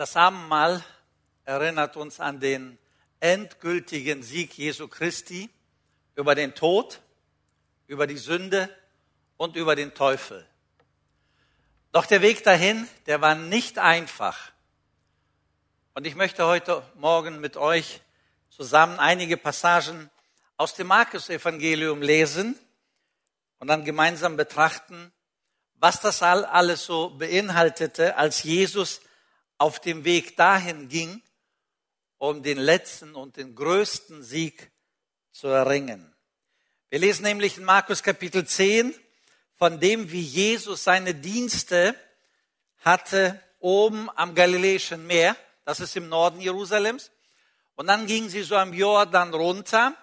Das Abendmahl erinnert uns an den endgültigen Sieg Jesu Christi über den Tod, über die Sünde und über den Teufel. Doch der Weg dahin, der war nicht einfach. Und ich möchte heute Morgen mit euch zusammen einige Passagen aus dem Markus-Evangelium lesen und dann gemeinsam betrachten, was das alles so beinhaltete, als Jesus auf dem Weg dahin ging, um den letzten und den größten Sieg zu erringen. Wir lesen nämlich in Markus Kapitel 10 von dem, wie Jesus seine Dienste hatte oben am Galiläischen Meer. Das ist im Norden Jerusalems. Und dann gingen sie so am Jordan runter.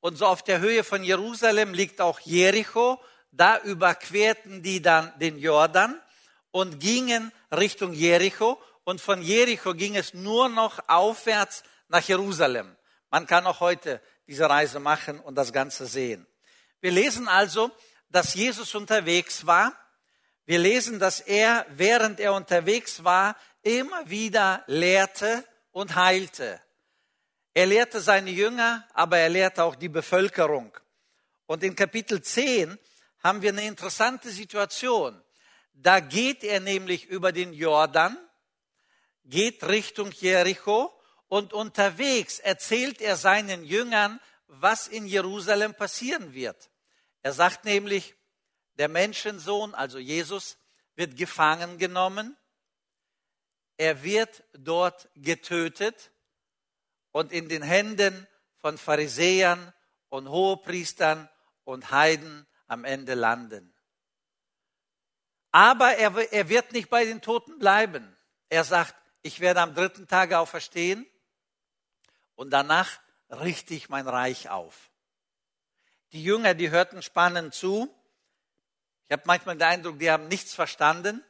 Und so auf der Höhe von Jerusalem liegt auch Jericho. Da überquerten die dann den Jordan und gingen Richtung Jericho und von Jericho ging es nur noch aufwärts nach Jerusalem. Man kann auch heute diese Reise machen und das Ganze sehen. Wir lesen also, dass Jesus unterwegs war. Wir lesen, dass er, während er unterwegs war, immer wieder lehrte und heilte. Er lehrte seine Jünger, aber er lehrte auch die Bevölkerung. Und in Kapitel 10 haben wir eine interessante Situation. Da geht er nämlich über den Jordan, geht Richtung Jericho und unterwegs erzählt er seinen Jüngern, was in Jerusalem passieren wird. Er sagt nämlich, der Menschensohn, also Jesus, wird gefangen genommen, er wird dort getötet und in den Händen von Pharisäern und Hohepriestern und Heiden am Ende landen. Aber er, er wird nicht bei den Toten bleiben. Er sagt, ich werde am dritten Tage auferstehen und danach richte ich mein Reich auf. Die Jünger, die hörten spannend zu. Ich habe manchmal den Eindruck, die haben nichts verstanden.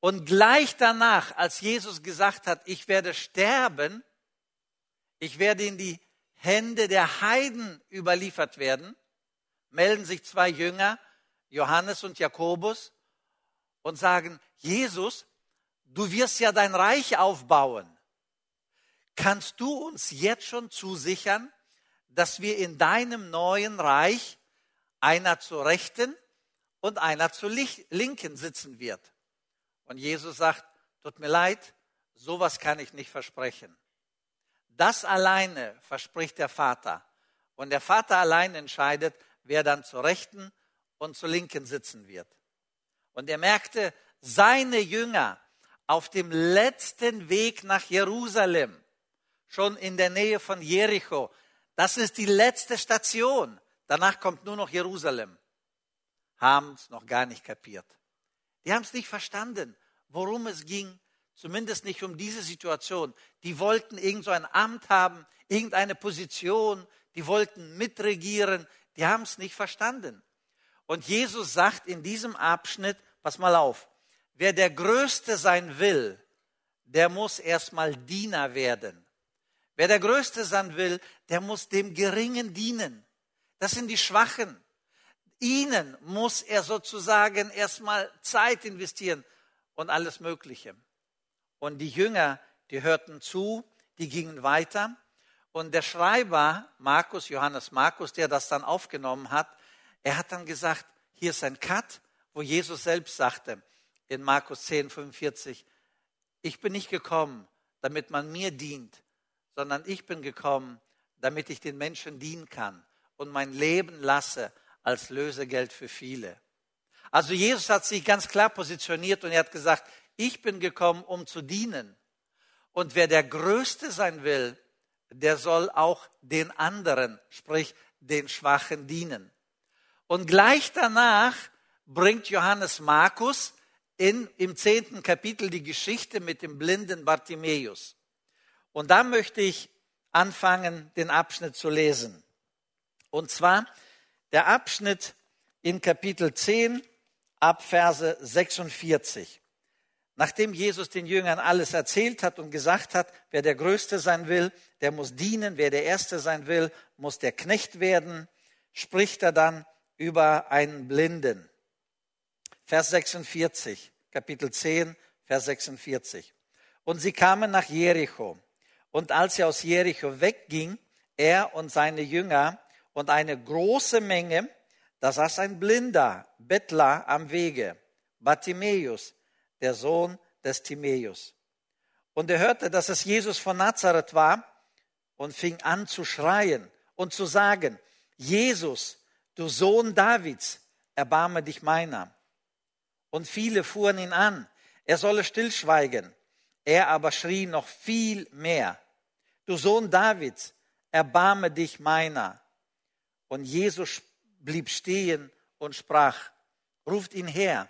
Und gleich danach, als Jesus gesagt hat, ich werde sterben, ich werde in die Hände der Heiden überliefert werden, melden sich zwei Jünger, Johannes und Jakobus, und sagen, Jesus, du wirst ja dein Reich aufbauen. Kannst du uns jetzt schon zusichern, dass wir in deinem neuen Reich einer zur Rechten und einer zur Linken sitzen wird? Und Jesus sagt, tut mir leid, sowas kann ich nicht versprechen. Das alleine verspricht der Vater. Und der Vater allein entscheidet, wer dann zur Rechten und zur Linken sitzen wird. Und er merkte, seine Jünger auf dem letzten Weg nach Jerusalem, schon in der Nähe von Jericho. Das ist die letzte Station. Danach kommt nur noch Jerusalem. Haben es noch gar nicht kapiert. Die haben es nicht verstanden, worum es ging. Zumindest nicht um diese Situation. Die wollten irgend so ein Amt haben, irgendeine Position. Die wollten mitregieren. Die haben es nicht verstanden. Und Jesus sagt in diesem Abschnitt, pass mal auf, wer der Größte sein will, der muss erstmal Diener werden. Wer der Größte sein will, der muss dem Geringen dienen. Das sind die Schwachen. Ihnen muss er sozusagen erstmal Zeit investieren und alles Mögliche. Und die Jünger, die hörten zu, die gingen weiter. Und der Schreiber, Markus, Johannes Markus, der das dann aufgenommen hat, er hat dann gesagt, hier ist ein Cut, wo Jesus selbst sagte, in Markus 10, 45, ich bin nicht gekommen, damit man mir dient, sondern ich bin gekommen, damit ich den Menschen dienen kann und mein Leben lasse als Lösegeld für viele. Also Jesus hat sich ganz klar positioniert und er hat gesagt, ich bin gekommen, um zu dienen. Und wer der Größte sein will, der soll auch den anderen, sprich den Schwachen dienen. Und gleich danach bringt Johannes Markus in, im zehnten Kapitel die Geschichte mit dem blinden Bartimäus. Und da möchte ich anfangen, den Abschnitt zu lesen. Und zwar der Abschnitt in Kapitel 10 ab Verse 46. Nachdem Jesus den Jüngern alles erzählt hat und gesagt hat, wer der Größte sein will, der muss dienen, wer der Erste sein will, muss der Knecht werden, spricht er dann über einen Blinden. Vers 46, Kapitel 10, Vers 46. Und sie kamen nach Jericho. Und als er aus Jericho wegging, er und seine Jünger und eine große Menge, da saß ein blinder Bettler am Wege, Bartimäus, der Sohn des Timäus. Und er hörte, dass es Jesus von Nazareth war und fing an zu schreien und zu sagen, Jesus, du Sohn Davids, erbarme dich meiner. Und viele fuhren ihn an, er solle stillschweigen. Er aber schrie noch viel mehr, du Sohn Davids, erbarme dich meiner. Und Jesus blieb stehen und sprach, ruft ihn her.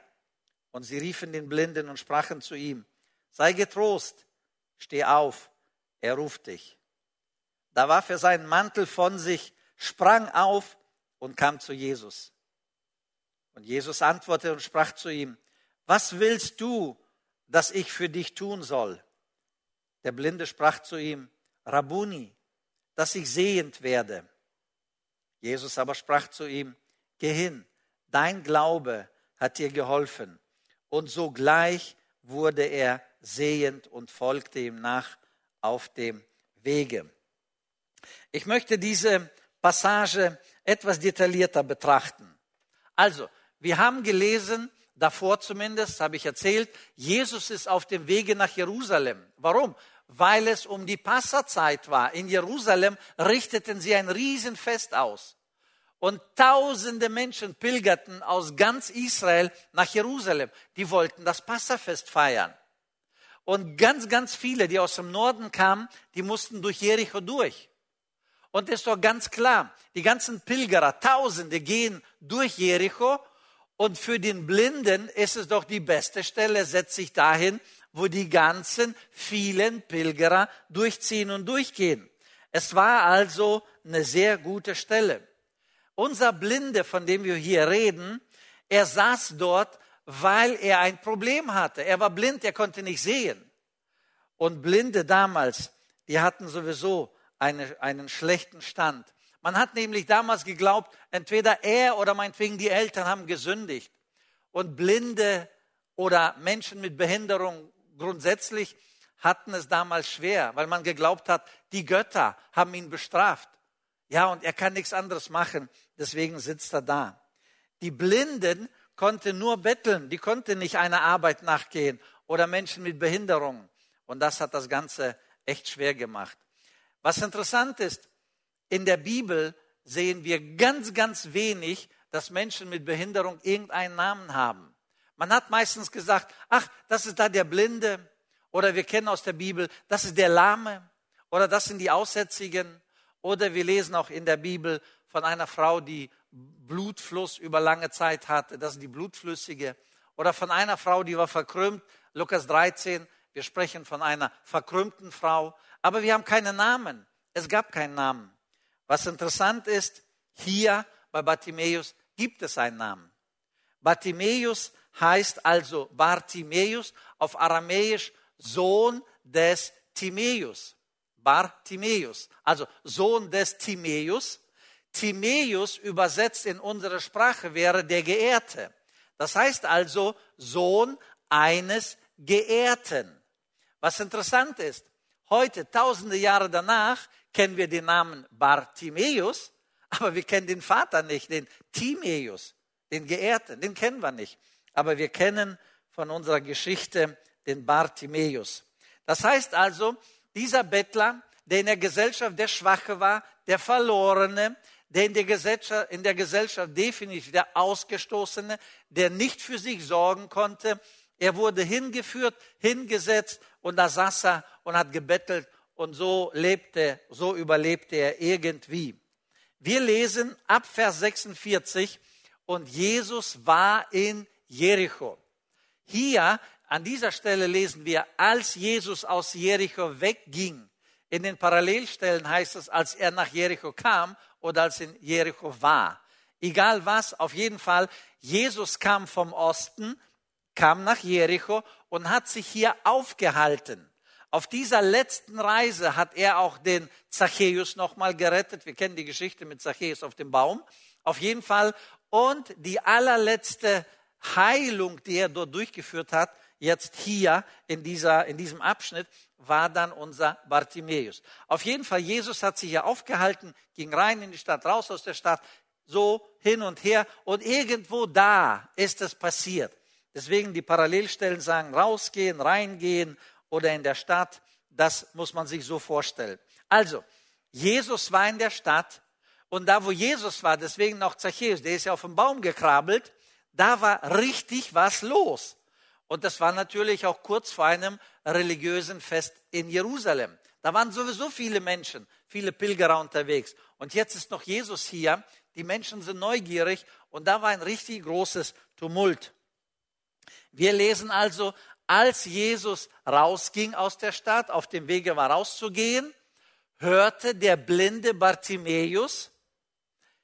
Und sie riefen den Blinden und sprachen zu ihm, sei getrost, steh auf, er ruft dich. Da warf er seinen Mantel von sich, sprang auf und kam zu Jesus. Und Jesus antwortete und sprach zu ihm, was willst du, dass ich für dich tun soll? Der Blinde sprach zu ihm, Rabuni, dass ich sehend werde. Jesus aber sprach zu ihm, geh hin, dein Glaube hat dir geholfen. Und sogleich wurde er sehend und folgte ihm nach auf dem Wege. Ich möchte diese Passage etwas detaillierter betrachten. Also, wir haben gelesen, davor zumindest, habe ich erzählt, Jesus ist auf dem Wege nach Jerusalem. Warum? Weil es um die Passazeit war. In Jerusalem richteten sie ein Riesenfest aus. Und tausende Menschen pilgerten aus ganz Israel nach Jerusalem. Die wollten das Passafest feiern. Und ganz, ganz viele, die aus dem Norden kamen, die mussten durch Jericho durch. Und es ist doch ganz klar, die ganzen Pilgerer, Tausende gehen durch Jericho und für den Blinden ist es doch die beste Stelle, setzt sich dahin, wo die ganzen vielen Pilgerer durchziehen und durchgehen. Es war also eine sehr gute Stelle. Unser Blinde, von dem wir hier reden, er saß dort, weil er ein Problem hatte. Er war blind, er konnte nicht sehen. Und Blinde damals, die hatten sowieso eine, einen schlechten Stand. Man hat nämlich damals geglaubt, entweder er oder meinetwegen die Eltern haben gesündigt. Und Blinde oder Menschen mit Behinderung grundsätzlich hatten es damals schwer, weil man geglaubt hat, die Götter haben ihn bestraft. Ja, und er kann nichts anderes machen, deswegen sitzt er da. Die Blinden konnten nur betteln, die konnten nicht einer Arbeit nachgehen oder Menschen mit Behinderung. Und das hat das Ganze echt schwer gemacht. Was interessant ist, in der Bibel sehen wir ganz, ganz wenig, dass Menschen mit Behinderung irgendeinen Namen haben. Man hat meistens gesagt, ach, das ist da der Blinde. Oder wir kennen aus der Bibel, das ist der Lahme. Oder das sind die Aussätzigen. Oder wir lesen auch in der Bibel von einer Frau, die Blutfluss über lange Zeit hatte. Das ist die Blutflüssige. Oder von einer Frau, die war verkrümmt. Lukas 13. Wir sprechen von einer verkrümmten Frau. Aber wir haben keinen Namen. Es gab keinen Namen. Was interessant ist, hier bei Bartimäus gibt es einen Namen. Bartimäus heißt also Bartimäus auf Aramäisch Sohn des Timäus. Bartimäus, also Sohn des Timäus. Timäus übersetzt in unsere Sprache wäre der Geehrte. Das heißt also Sohn eines Geehrten. Was interessant ist, heute, tausende Jahre danach, kennen wir den Namen Bartimäus, aber wir kennen den Vater nicht, den Timäus, den Geehrten, den kennen wir nicht. Aber wir kennen von unserer Geschichte den Bartimäus. Das heißt also, dieser Bettler, der in der Gesellschaft der Schwache war, der Verlorene, der in der Gesellschaft, in der Gesellschaft definitiv der Ausgestoßene, der nicht für sich sorgen konnte, er wurde hingeführt, hingesetzt und da saß er und hat gebettelt und so lebte, so überlebte er irgendwie. Wir lesen ab Vers 46 und Jesus war in Jericho. Hier an dieser Stelle lesen wir, als Jesus aus Jericho wegging. In den Parallelstellen heißt es, als er nach Jericho kam oder als in Jericho war. Egal was, auf jeden Fall, Jesus kam vom Osten, kam nach Jericho und hat sich hier aufgehalten. Auf dieser letzten Reise hat er auch den Zachäus nochmal gerettet. Wir kennen die Geschichte mit Zachäus auf dem Baum. Auf jeden Fall. Und die allerletzte Heilung, die er dort durchgeführt hat, jetzt hier in, dieser, in diesem Abschnitt war dann unser Bartimäus. Auf jeden Fall, Jesus hat sich hier aufgehalten, ging rein in die Stadt, raus aus der Stadt, so hin und her und irgendwo da ist es passiert. Deswegen die Parallelstellen sagen, rausgehen, reingehen oder in der Stadt, das muss man sich so vorstellen. Also, Jesus war in der Stadt und da, wo Jesus war, deswegen noch Zachäus, der ist ja auf den Baum gekrabbelt, da war richtig was los. Und das war natürlich auch kurz vor einem religiösen Fest in Jerusalem. Da waren sowieso viele Menschen, viele Pilgerer unterwegs. Und jetzt ist noch Jesus hier. Die Menschen sind neugierig und da war ein richtig großes Tumult. Wir lesen also, als Jesus rausging aus der Stadt, auf dem Wege war rauszugehen, hörte der blinde Bartimäus,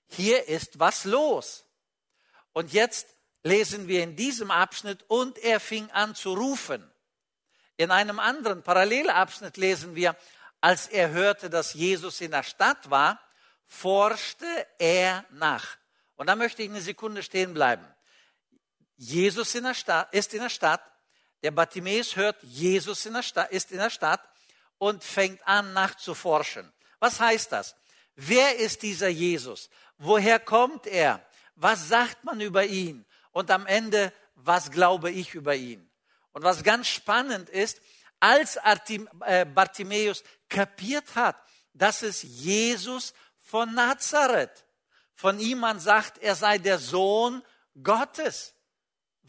hier ist was los. Und jetzt lesen wir in diesem Abschnitt, und er fing an zu rufen. In einem anderen Parallelabschnitt lesen wir, als er hörte, dass Jesus in der Stadt war, forschte er nach. Und da möchte ich eine Sekunde stehen bleiben. Jesus in der Stadt, ist in der Stadt, der Bartimäus hört, Jesus in der Stadt, ist in der Stadt und fängt an nachzuforschen. Was heißt das? Wer ist dieser Jesus? Woher kommt er? Was sagt man über ihn? Und am Ende, was glaube ich über ihn? Und was ganz spannend ist, als äh, Bartimäus kapiert hat, dass es Jesus von Nazareth, von ihm man sagt, er sei der Sohn Gottes.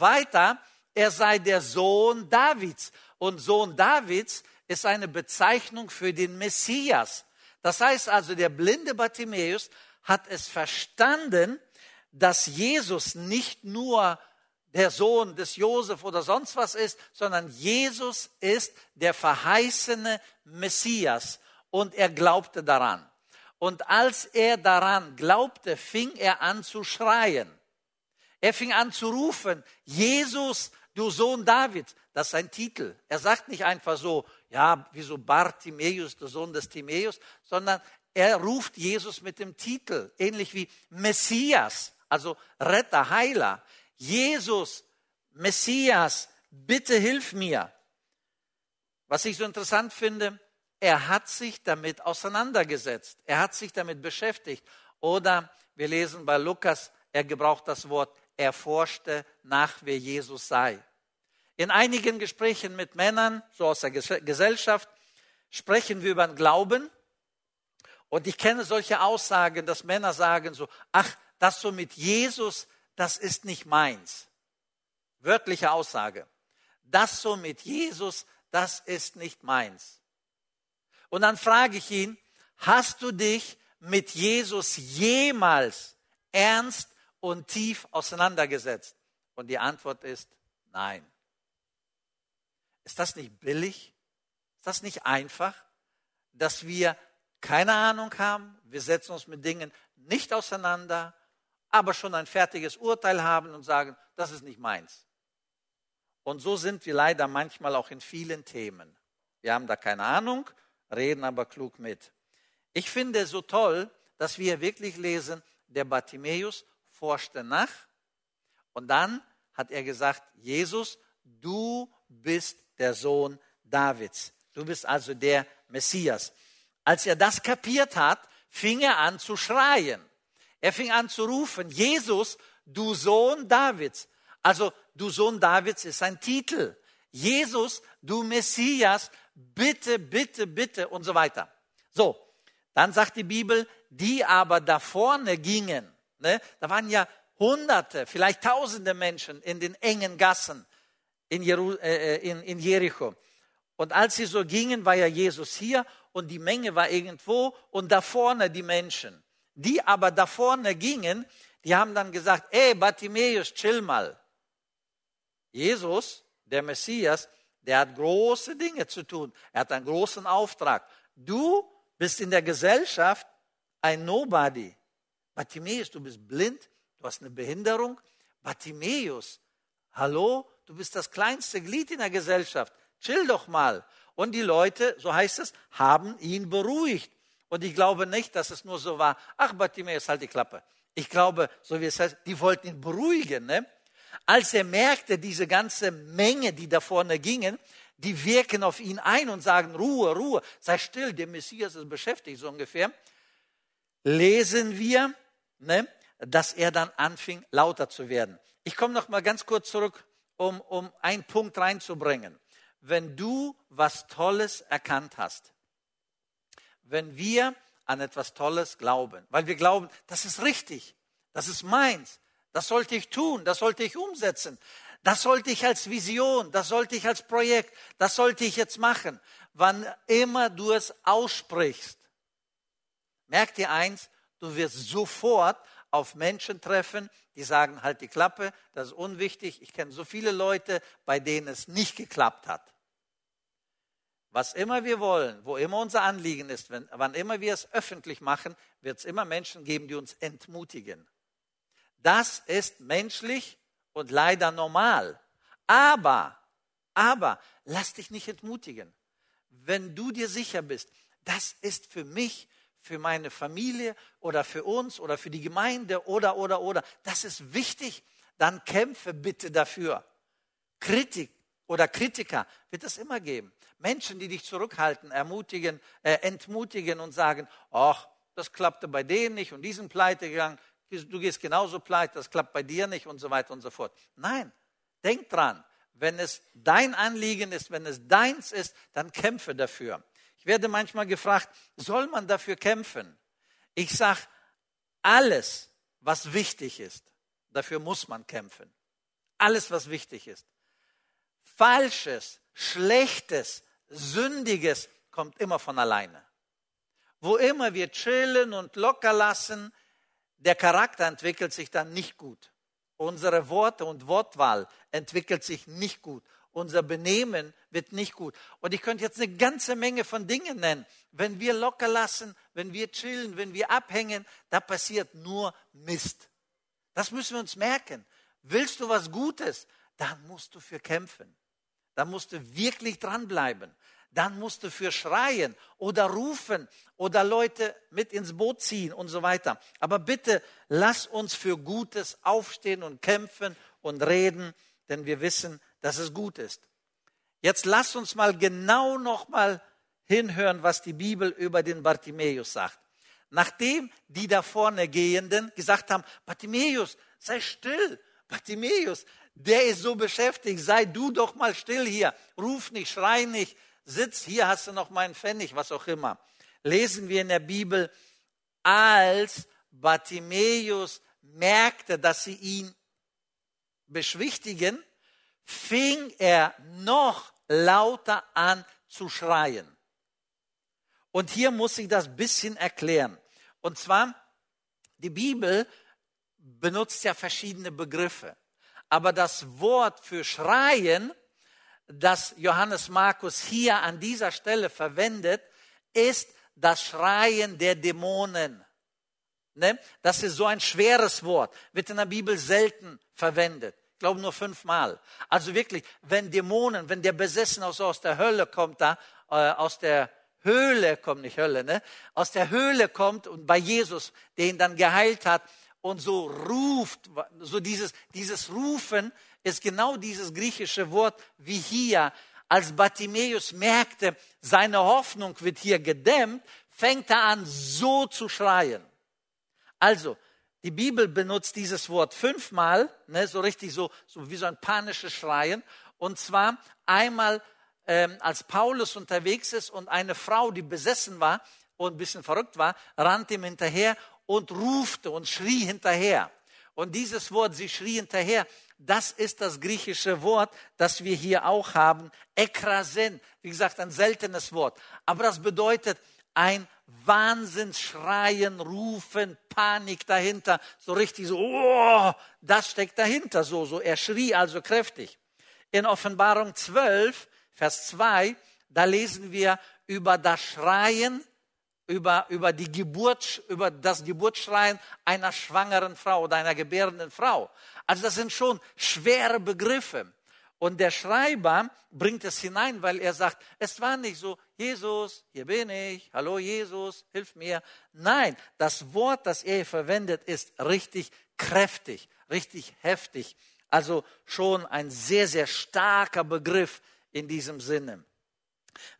Weiter, er sei der Sohn Davids. Und Sohn Davids ist eine Bezeichnung für den Messias. Das heißt also, der blinde Bartimäus hat es verstanden, dass Jesus nicht nur der Sohn des Josef oder sonst was ist, sondern Jesus ist der verheißene Messias und er glaubte daran. Und als er daran glaubte, fing er an zu schreien. Er fing an zu rufen, Jesus, du Sohn David. Das ist sein Titel. Er sagt nicht einfach so, ja, wieso Bartimäus, der Sohn des Timäus, sondern er ruft Jesus mit dem Titel, ähnlich wie Messias, also Retter, Heiler. Jesus, Messias, bitte hilf mir. Was ich so interessant finde, er hat sich damit auseinandergesetzt. Er hat sich damit beschäftigt. Oder wir lesen bei Lukas, er gebraucht das Wort, er forschte nach, wer Jesus sei. In einigen Gesprächen mit Männern, so aus der Gesellschaft, sprechen wir über den Glauben. Und ich kenne solche Aussagen, dass Männer sagen so, ach, das so mit Jesus, das ist nicht meins. Wörtliche Aussage. Das so mit Jesus, das ist nicht meins. Und dann frage ich ihn, hast du dich mit Jesus jemals ernst und tief auseinandergesetzt? Und die Antwort ist nein. Ist das nicht billig? Ist das nicht einfach, dass wir keine Ahnung haben, wir setzen uns mit Dingen nicht auseinander, aber schon ein fertiges Urteil haben und sagen, das ist nicht meins. Und so sind wir leider manchmal auch in vielen Themen. Wir haben da keine Ahnung, reden aber klug mit. Ich finde es so toll, dass wir wirklich lesen, der Bartimäus forschte nach und dann hat er gesagt, Jesus, du bist der Sohn Davids. Du bist also der Messias. Als er das kapiert hat, fing er an zu schreien. Er fing an zu rufen, Jesus, du Sohn Davids. Also du Sohn Davids ist ein Titel. Jesus, du Messias, bitte, bitte, bitte und so weiter. So, dann sagt die Bibel, die aber da vorne gingen, ne, da waren ja Hunderte, vielleicht Tausende Menschen in den engen Gassen in, Jeru, äh, äh, in, in Jericho. Und als sie so gingen, war ja Jesus hier und die Menge war irgendwo und da vorne die Menschen. Die aber da vorne gingen, die haben dann gesagt, ey Bartimäus, chill mal. Jesus, der Messias, der hat große Dinge zu tun. Er hat einen großen Auftrag. Du bist in der Gesellschaft ein Nobody. Bartimäus, du bist blind, du hast eine Behinderung. Bartimäus, hallo, du bist das kleinste Glied in der Gesellschaft. Chill doch mal. Und die Leute, so heißt es, haben ihn beruhigt. Und ich glaube nicht, dass es nur so war, ach Bartimäus, halt die Klappe. Ich glaube, so wie es heißt, die wollten ihn beruhigen. Ne? als er merkte, diese ganze Menge, die da vorne gingen, die wirken auf ihn ein und sagen, Ruhe, Ruhe, sei still, der Messias ist beschäftigt, so ungefähr, lesen wir, ne, dass er dann anfing, lauter zu werden. Ich komme noch mal ganz kurz zurück, um, um einen Punkt reinzubringen. Wenn du was Tolles erkannt hast, wenn wir an etwas Tolles glauben, weil wir glauben, das ist richtig, das ist meins, das sollte ich tun, das sollte ich umsetzen, das sollte ich als Vision, das sollte ich als Projekt, das sollte ich jetzt machen. Wann immer du es aussprichst, merk dir eins, du wirst sofort auf Menschen treffen, die sagen, halt die Klappe, das ist unwichtig. Ich kenne so viele Leute, bei denen es nicht geklappt hat. Was immer wir wollen, wo immer unser Anliegen ist, wenn, wann immer wir es öffentlich machen, wird es immer Menschen geben, die uns entmutigen. Das ist menschlich und leider normal. Aber, aber, lass dich nicht entmutigen. Wenn du dir sicher bist, das ist für mich, für meine Familie oder für uns oder für die Gemeinde oder, oder, oder, das ist wichtig, dann kämpfe bitte dafür. Kritik oder Kritiker wird es immer geben. Menschen, die dich zurückhalten, ermutigen, äh, entmutigen und sagen, ach, das klappte bei denen nicht und diesen pleite gegangen, du gehst genauso pleite, das klappt bei dir nicht und so weiter und so fort. Nein, denk dran, wenn es dein Anliegen ist, wenn es deins ist, dann kämpfe dafür. Ich werde manchmal gefragt, soll man dafür kämpfen? Ich sage, alles, was wichtig ist, dafür muss man kämpfen. Alles, was wichtig ist. Falsches, Schlechtes, Sündiges kommt immer von alleine. Wo immer wir chillen und locker lassen, der Charakter entwickelt sich dann nicht gut. Unsere Worte und Wortwahl entwickelt sich nicht gut. Unser Benehmen wird nicht gut. Und ich könnte jetzt eine ganze Menge von Dingen nennen. Wenn wir locker lassen, wenn wir chillen, wenn wir abhängen, da passiert nur Mist. Das müssen wir uns merken. Willst du was Gutes, dann musst du für kämpfen. Dann musst du wirklich dranbleiben dann musst du für schreien oder rufen oder Leute mit ins Boot ziehen und so weiter. Aber bitte lass uns für Gutes aufstehen und kämpfen und reden, denn wir wissen, dass es gut ist. Jetzt lass uns mal genau noch mal hinhören, was die Bibel über den Bartimäus sagt. Nachdem die da vorne Gehenden gesagt haben, Bartimäus, sei still, Bartimäus, der ist so beschäftigt, sei du doch mal still hier, ruf nicht, schrei nicht, sitz, hier hast du noch meinen Pfennig, was auch immer. Lesen wir in der Bibel, als Bartimäus merkte, dass sie ihn beschwichtigen, fing er noch lauter an zu schreien. Und hier muss ich das bisschen erklären. Und zwar, die Bibel benutzt ja verschiedene Begriffe. Aber das Wort für schreien das Johannes Markus hier an dieser Stelle verwendet, ist das Schreien der Dämonen. Ne? Das ist so ein schweres Wort, wird in der Bibel selten verwendet. Glaube nur fünfmal. Also wirklich, wenn Dämonen, wenn der Besessen aus, aus der Hölle kommt, da, äh, aus der Höhle kommt, nicht Hölle, ne? aus der Höhle kommt und bei Jesus, der ihn dann geheilt hat und so ruft, so dieses, dieses Rufen, ist genau dieses griechische Wort wie hier. Als Bartimäus merkte, seine Hoffnung wird hier gedämmt, fängt er an, so zu schreien. Also, die Bibel benutzt dieses Wort fünfmal, ne, so richtig so, so wie so ein panisches Schreien. Und zwar einmal, ähm, als Paulus unterwegs ist und eine Frau, die besessen war und ein bisschen verrückt war, rannte ihm hinterher und rufte und schrie hinterher. Und dieses Wort, sie schrie hinterher, das ist das griechische Wort, das wir hier auch haben. Ekrasen, wie gesagt, ein seltenes Wort. Aber das bedeutet ein Wahnsinnsschreien, Rufen, Panik dahinter. So richtig so, oh, das steckt dahinter. So, so, er schrie also kräftig. In Offenbarung 12, Vers 2, da lesen wir über das Schreien über, über die Geburt, über das Geburtsschreien einer schwangeren Frau oder einer gebärenden Frau. Also das sind schon schwere Begriffe. Und der Schreiber bringt es hinein, weil er sagt, es war nicht so, Jesus, hier bin ich, hallo Jesus, hilf mir. Nein, das Wort, das er verwendet, ist richtig kräftig, richtig heftig. Also schon ein sehr, sehr starker Begriff in diesem Sinne.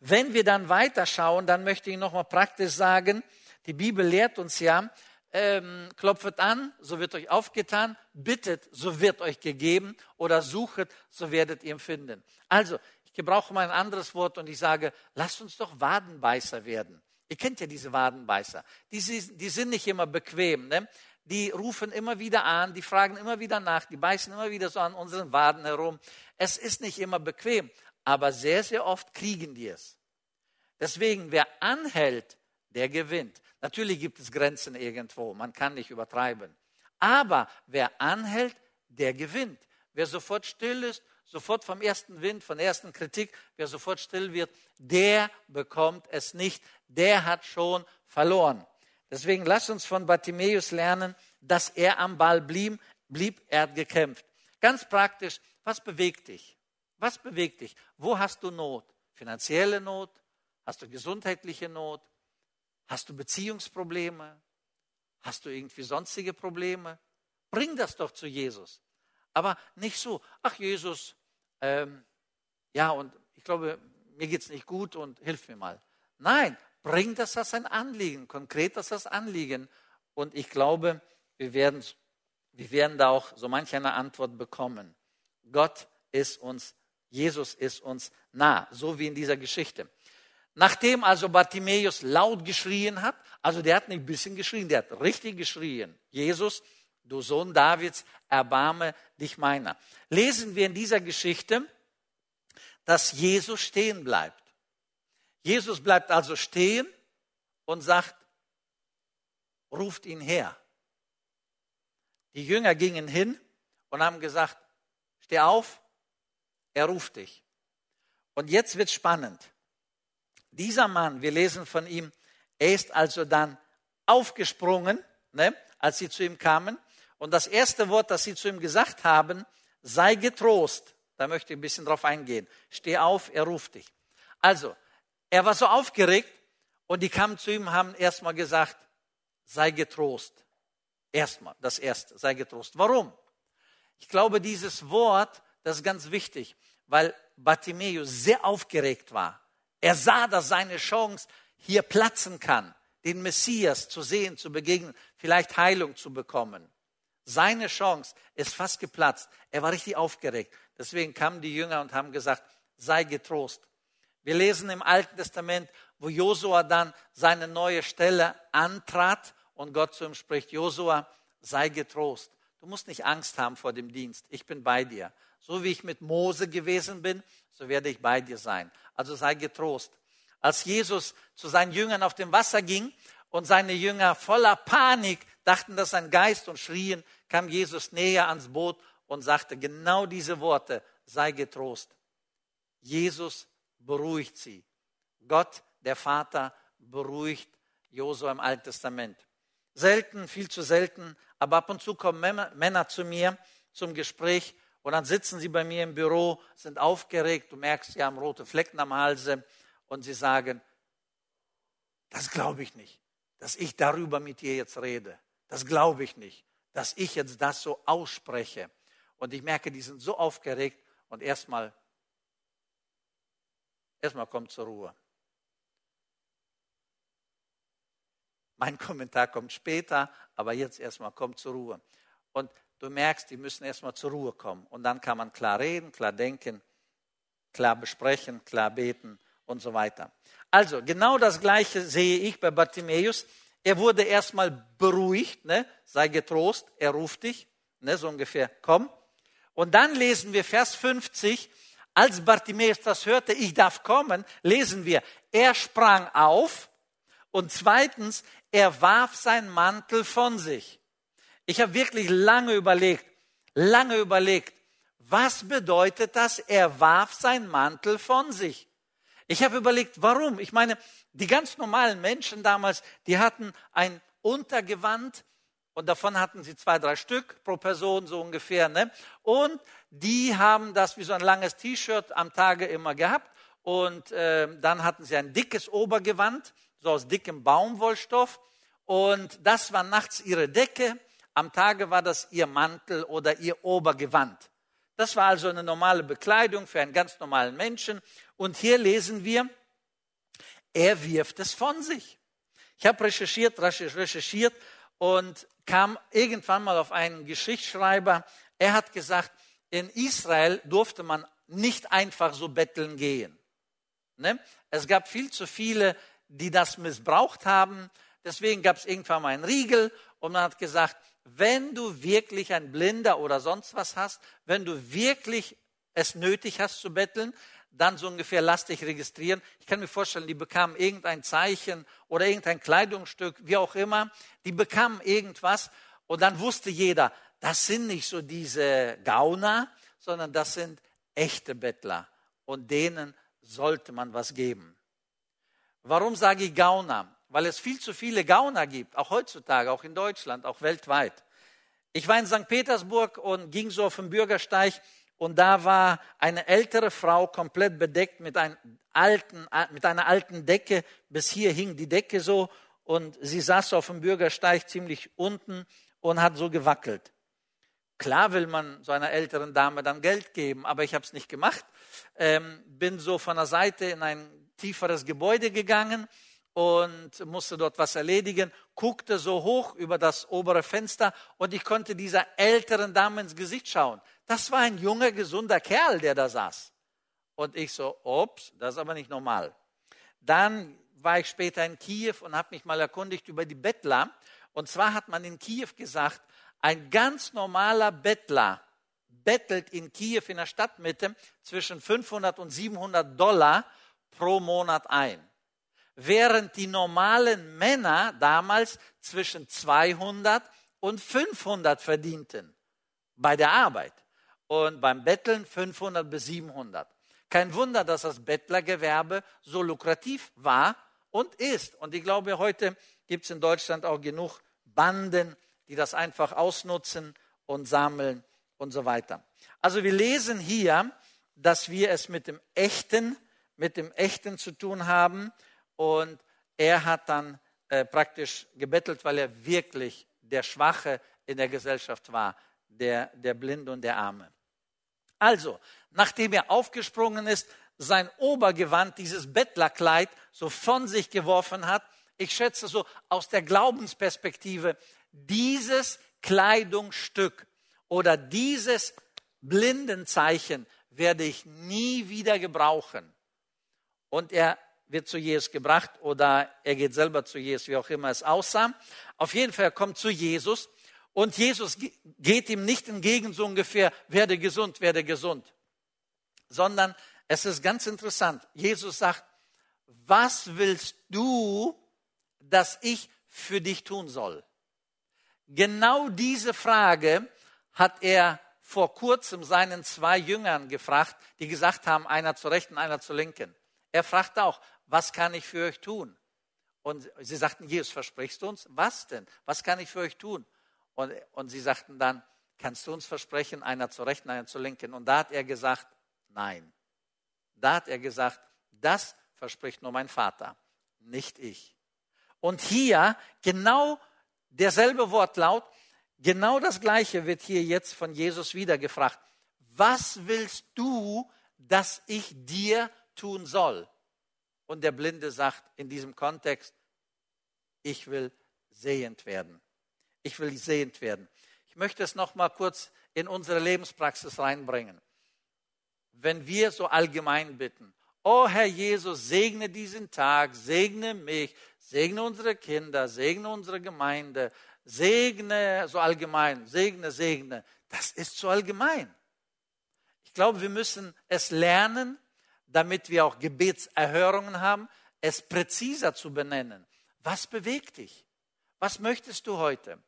Wenn wir dann weiterschauen, dann möchte ich nochmal praktisch sagen, die Bibel lehrt uns ja, ähm, klopfet an, so wird euch aufgetan, bittet, so wird euch gegeben oder suchet, so werdet ihr finden. Also, ich gebrauche mal ein anderes Wort und ich sage, lasst uns doch Wadenbeißer werden. Ihr kennt ja diese Wadenbeißer. Die, die sind nicht immer bequem. Ne? Die rufen immer wieder an, die fragen immer wieder nach, die beißen immer wieder so an unseren Waden herum. Es ist nicht immer bequem, aber sehr, sehr oft kriegen die es. Deswegen, wer anhält, der gewinnt. Natürlich gibt es Grenzen irgendwo, man kann nicht übertreiben. Aber wer anhält, der gewinnt. Wer sofort still ist, sofort vom ersten Wind, von der ersten Kritik, wer sofort still wird, der bekommt es nicht. Der hat schon verloren. Deswegen lasst uns von Bartimäus lernen, dass er am Ball blieb, blieb, er hat gekämpft. Ganz praktisch, was bewegt dich? Was bewegt dich? Wo hast du Not? Finanzielle Not? Hast du gesundheitliche Not? Hast du Beziehungsprobleme? Hast du irgendwie sonstige Probleme? Bring das doch zu Jesus. Aber nicht so, ach Jesus, ähm, ja, und ich glaube, mir geht es nicht gut und hilf mir mal. Nein, bring das als ein Anliegen, konkret als das Anliegen. Und ich glaube, wir werden, wir werden da auch so manch eine Antwort bekommen. Gott ist uns, Jesus ist uns nah, so wie in dieser Geschichte. Nachdem also Bartimäus laut geschrien hat, also der hat nicht ein bisschen geschrien, der hat richtig geschrien. Jesus, du Sohn Davids, erbarme dich meiner. Lesen wir in dieser Geschichte, dass Jesus stehen bleibt. Jesus bleibt also stehen und sagt, ruft ihn her. Die Jünger gingen hin und haben gesagt, steh auf, er ruft dich. Und jetzt wird spannend. Dieser Mann, wir lesen von ihm, er ist also dann aufgesprungen, ne, als sie zu ihm kamen. Und das erste Wort, das sie zu ihm gesagt haben, sei getrost. Da möchte ich ein bisschen drauf eingehen. Steh auf, er ruft dich. Also, er war so aufgeregt und die kamen zu ihm, haben erstmal gesagt, sei getrost. Erstmal, das erste, sei getrost. Warum? Ich glaube, dieses Wort, das ist ganz wichtig, weil Bartimäus sehr aufgeregt war. Er sah, dass seine Chance hier platzen kann, den Messias zu sehen, zu begegnen, vielleicht Heilung zu bekommen. Seine Chance ist fast geplatzt. Er war richtig aufgeregt. Deswegen kamen die Jünger und haben gesagt, sei getrost. Wir lesen im Alten Testament, wo Josua dann seine neue Stelle antrat und Gott zu ihm spricht, Josua, sei getrost. Du musst nicht Angst haben vor dem Dienst. Ich bin bei dir. So wie ich mit Mose gewesen bin, so werde ich bei dir sein. Also sei getrost. Als Jesus zu seinen Jüngern auf dem Wasser ging und seine Jünger voller Panik dachten, das ist ein Geist und schrien, kam Jesus näher ans Boot und sagte genau diese Worte, sei getrost. Jesus beruhigt sie. Gott, der Vater, beruhigt Josua im Alten Testament. Selten, viel zu selten, aber ab und zu kommen Männer zu mir zum Gespräch und dann sitzen sie bei mir im Büro, sind aufgeregt, du merkst, sie haben rote Flecken am Halse und sie sagen, das glaube ich nicht, dass ich darüber mit dir jetzt rede. Das glaube ich nicht, dass ich jetzt das so ausspreche. Und ich merke, die sind so aufgeregt und erstmal, erstmal kommt zur Ruhe. Mein Kommentar kommt später, aber jetzt erstmal kommt zur Ruhe. Und du merkst, die müssen erstmal zur Ruhe kommen. Und dann kann man klar reden, klar denken, klar besprechen, klar beten und so weiter. Also, genau das Gleiche sehe ich bei Bartimäus. Er wurde erstmal beruhigt, ne? sei getrost, er ruft dich, ne? so ungefähr, komm. Und dann lesen wir Vers 50, als Bartimäus das hörte, ich darf kommen, lesen wir, er sprang auf und zweitens, er warf seinen Mantel von sich. Ich habe wirklich lange überlegt, lange überlegt, was bedeutet das? Er warf seinen Mantel von sich. Ich habe überlegt, warum? Ich meine, die ganz normalen Menschen damals, die hatten ein Untergewand und davon hatten sie zwei, drei Stück pro Person so ungefähr. Ne? Und die haben das wie so ein langes T-Shirt am Tage immer gehabt. Und äh, dann hatten sie ein dickes Obergewand, so aus dickem Baumwollstoff. Und das war nachts ihre Decke. Am Tage war das ihr Mantel oder ihr Obergewand. Das war also eine normale Bekleidung für einen ganz normalen Menschen. Und hier lesen wir, er wirft es von sich. Ich habe recherchiert, recherchiert und kam irgendwann mal auf einen Geschichtsschreiber. Er hat gesagt, in Israel durfte man nicht einfach so betteln gehen. Ne? Es gab viel zu viele, die das missbraucht haben. Deswegen gab es irgendwann mal einen Riegel und man hat gesagt, wenn du wirklich ein Blinder oder sonst was hast, wenn du wirklich es nötig hast zu betteln, dann so ungefähr lass dich registrieren. Ich kann mir vorstellen, die bekamen irgendein Zeichen oder irgendein Kleidungsstück, wie auch immer. Die bekamen irgendwas und dann wusste jeder, das sind nicht so diese Gauner, sondern das sind echte Bettler und denen sollte man was geben. Warum sage ich Gauner? Weil es viel zu viele Gauner gibt, auch heutzutage, auch in Deutschland, auch weltweit. Ich war in St. Petersburg und ging so auf den Bürgersteig und da war eine ältere Frau komplett bedeckt mit, einem alten, mit einer alten Decke. Bis hier hing die Decke so und sie saß auf dem Bürgersteig ziemlich unten und hat so gewackelt. Klar will man so einer älteren Dame dann Geld geben, aber ich habe es nicht gemacht. Ähm, bin so von der Seite in ein tieferes Gebäude gegangen und musste dort was erledigen, guckte so hoch über das obere Fenster und ich konnte dieser älteren Dame ins Gesicht schauen. Das war ein junger, gesunder Kerl, der da saß. Und ich so, ups, das ist aber nicht normal. Dann war ich später in Kiew und habe mich mal erkundigt über die Bettler. Und zwar hat man in Kiew gesagt, ein ganz normaler Bettler bettelt in Kiew in der Stadtmitte zwischen 500 und 700 Dollar pro Monat ein. Während die normalen Männer damals zwischen 200 und 500 verdienten bei der Arbeit und beim Betteln 500 bis 700. Kein Wunder, dass das Bettlergewerbe so lukrativ war und ist. Und ich glaube, heute gibt es in Deutschland auch genug Banden, die das einfach ausnutzen und sammeln und so weiter. Also wir lesen hier, dass wir es mit dem Echten, mit dem Echten zu tun haben. Und er hat dann äh, praktisch gebettelt, weil er wirklich der Schwache in der Gesellschaft war, der, der Blinde und der Arme. Also, nachdem er aufgesprungen ist, sein Obergewand, dieses Bettlerkleid, so von sich geworfen hat, ich schätze so aus der Glaubensperspektive, dieses Kleidungsstück oder dieses Blindenzeichen werde ich nie wieder gebrauchen. Und er wird zu Jesus gebracht oder er geht selber zu Jesus, wie auch immer es aussah. Auf jeden Fall, er kommt zu Jesus und Jesus geht ihm nicht entgegen so ungefähr, werde gesund, werde gesund, sondern es ist ganz interessant. Jesus sagt, was willst du, dass ich für dich tun soll? Genau diese Frage hat er vor kurzem seinen zwei Jüngern gefragt, die gesagt haben, einer zur rechten, einer zur linken. Er fragte auch, was kann ich für euch tun? Und sie sagten, Jesus, versprichst du uns? Was denn? Was kann ich für euch tun? Und, und sie sagten dann, kannst du uns versprechen, einer zur rechten, einer zur linken? Und da hat er gesagt, nein. Da hat er gesagt, das verspricht nur mein Vater, nicht ich. Und hier genau derselbe Wortlaut, genau das gleiche wird hier jetzt von Jesus wieder gefragt. Was willst du, dass ich dir tun soll? Und der Blinde sagt in diesem Kontext, ich will sehend werden. Ich will sehend werden. Ich möchte es noch mal kurz in unsere Lebenspraxis reinbringen. Wenn wir so allgemein bitten, oh Herr Jesus, segne diesen Tag, segne mich, segne unsere Kinder, segne unsere Gemeinde, segne so allgemein, segne, segne, das ist so allgemein. Ich glaube, wir müssen es lernen, damit wir auch Gebetserhörungen haben, es präziser zu benennen. Was bewegt dich? Was möchtest du heute?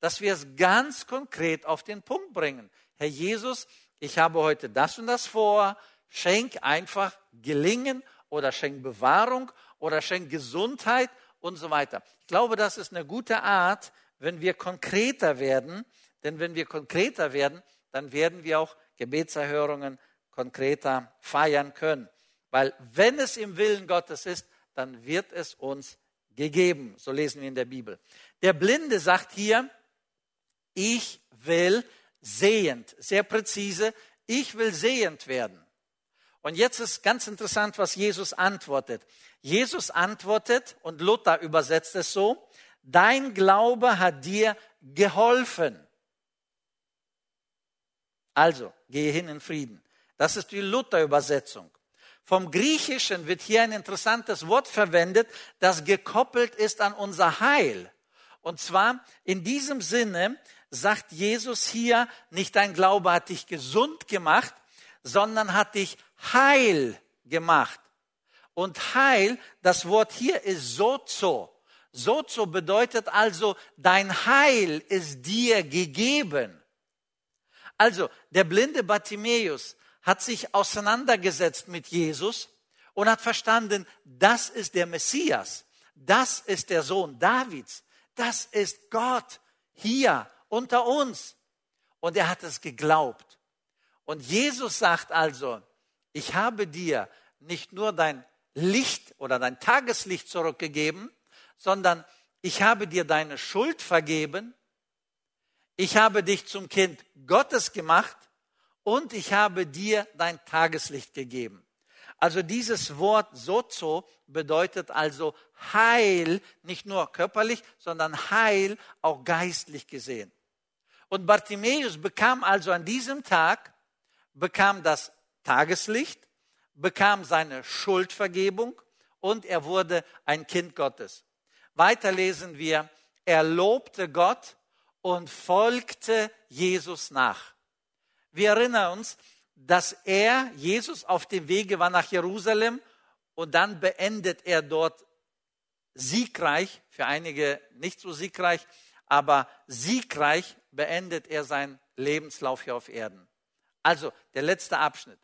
dass wir es ganz konkret auf den Punkt bringen. Herr Jesus, ich habe heute das und das vor, schenk einfach Gelingen oder schenk Bewahrung oder schenk Gesundheit und so weiter. Ich glaube, das ist eine gute Art, wenn wir konkreter werden, denn wenn wir konkreter werden, dann werden wir auch Gebetserhörungen konkreter feiern können. Weil wenn es im Willen Gottes ist, dann wird es uns gegeben. So lesen wir in der Bibel. Der Blinde sagt hier, ich will sehend, sehr präzise, ich will sehend werden. Und jetzt ist ganz interessant, was Jesus antwortet. Jesus antwortet, und Luther übersetzt es so, dein Glaube hat dir geholfen. Also, gehe hin in Frieden. Das ist die Luther-Übersetzung. Vom Griechischen wird hier ein interessantes Wort verwendet, das gekoppelt ist an unser Heil. Und zwar in diesem Sinne sagt Jesus hier, nicht dein Glaube hat dich gesund gemacht, sondern hat dich heil gemacht. Und heil, das Wort hier ist sozo. Sozo bedeutet also, dein Heil ist dir gegeben. Also, der blinde Bartimäus hat sich auseinandergesetzt mit Jesus und hat verstanden, das ist der Messias, das ist der Sohn Davids, das ist Gott hier unter uns. Und er hat es geglaubt. Und Jesus sagt also, ich habe dir nicht nur dein Licht oder dein Tageslicht zurückgegeben, sondern ich habe dir deine Schuld vergeben, ich habe dich zum Kind Gottes gemacht und ich habe dir dein Tageslicht gegeben. Also dieses Wort sozo bedeutet also Heil, nicht nur körperlich, sondern Heil auch geistlich gesehen. Und Bartimäus bekam also an diesem Tag, bekam das Tageslicht, bekam seine Schuldvergebung und er wurde ein Kind Gottes. Weiter lesen wir, er lobte Gott und folgte Jesus nach. Wir erinnern uns, dass er, Jesus, auf dem Wege war nach Jerusalem und dann beendet er dort siegreich, für einige nicht so siegreich, aber siegreich beendet er seinen Lebenslauf hier auf Erden. Also der letzte Abschnitt.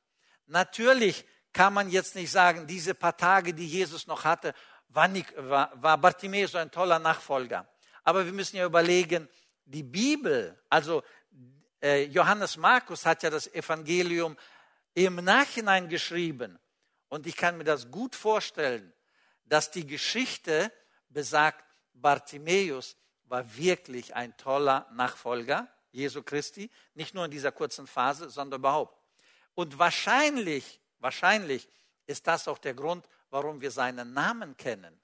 Natürlich kann man jetzt nicht sagen, diese paar Tage, die Jesus noch hatte, war, nicht, war, war Bartimäus ein toller Nachfolger. Aber wir müssen ja überlegen, die Bibel, also Johannes Markus hat ja das Evangelium im Nachhinein geschrieben. Und ich kann mir das gut vorstellen, dass die Geschichte besagt, Bartimäus war wirklich ein toller Nachfolger Jesu Christi, nicht nur in dieser kurzen Phase, sondern überhaupt. Und wahrscheinlich, wahrscheinlich ist das auch der Grund, warum wir seinen Namen kennen.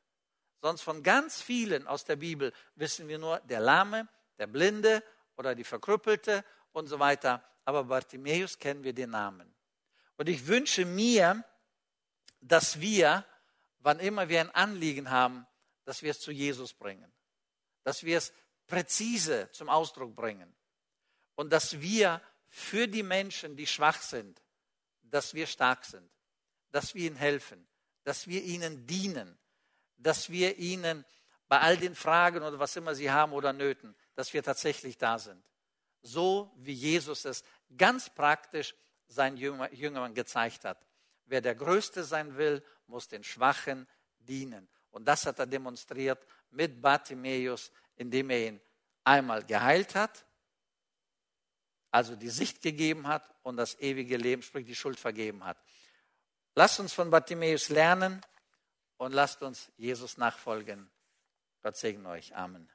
Sonst von ganz vielen aus der Bibel wissen wir nur der Lahme, der Blinde oder die Verkrüppelte und so weiter. Aber Bartimäus kennen wir den Namen. Und ich wünsche mir, dass wir, wann immer wir ein Anliegen haben, dass wir es zu Jesus bringen. Dass wir es präzise zum Ausdruck bringen. Und dass wir für die Menschen, die schwach sind, dass wir stark sind. Dass wir ihnen helfen. Dass wir ihnen dienen. Dass wir ihnen bei all den Fragen oder was immer sie haben oder Nöten, dass wir tatsächlich da sind. So wie Jesus es ganz praktisch seinen Jüngern gezeigt hat. Wer der Größte sein will, muss den Schwachen dienen. Und das hat er demonstriert mit Bartimäus, indem er ihn einmal geheilt hat, also die Sicht gegeben hat und das ewige Leben, sprich die Schuld vergeben hat. Lasst uns von Bartimäus lernen und lasst uns Jesus nachfolgen. Gott segne euch. Amen.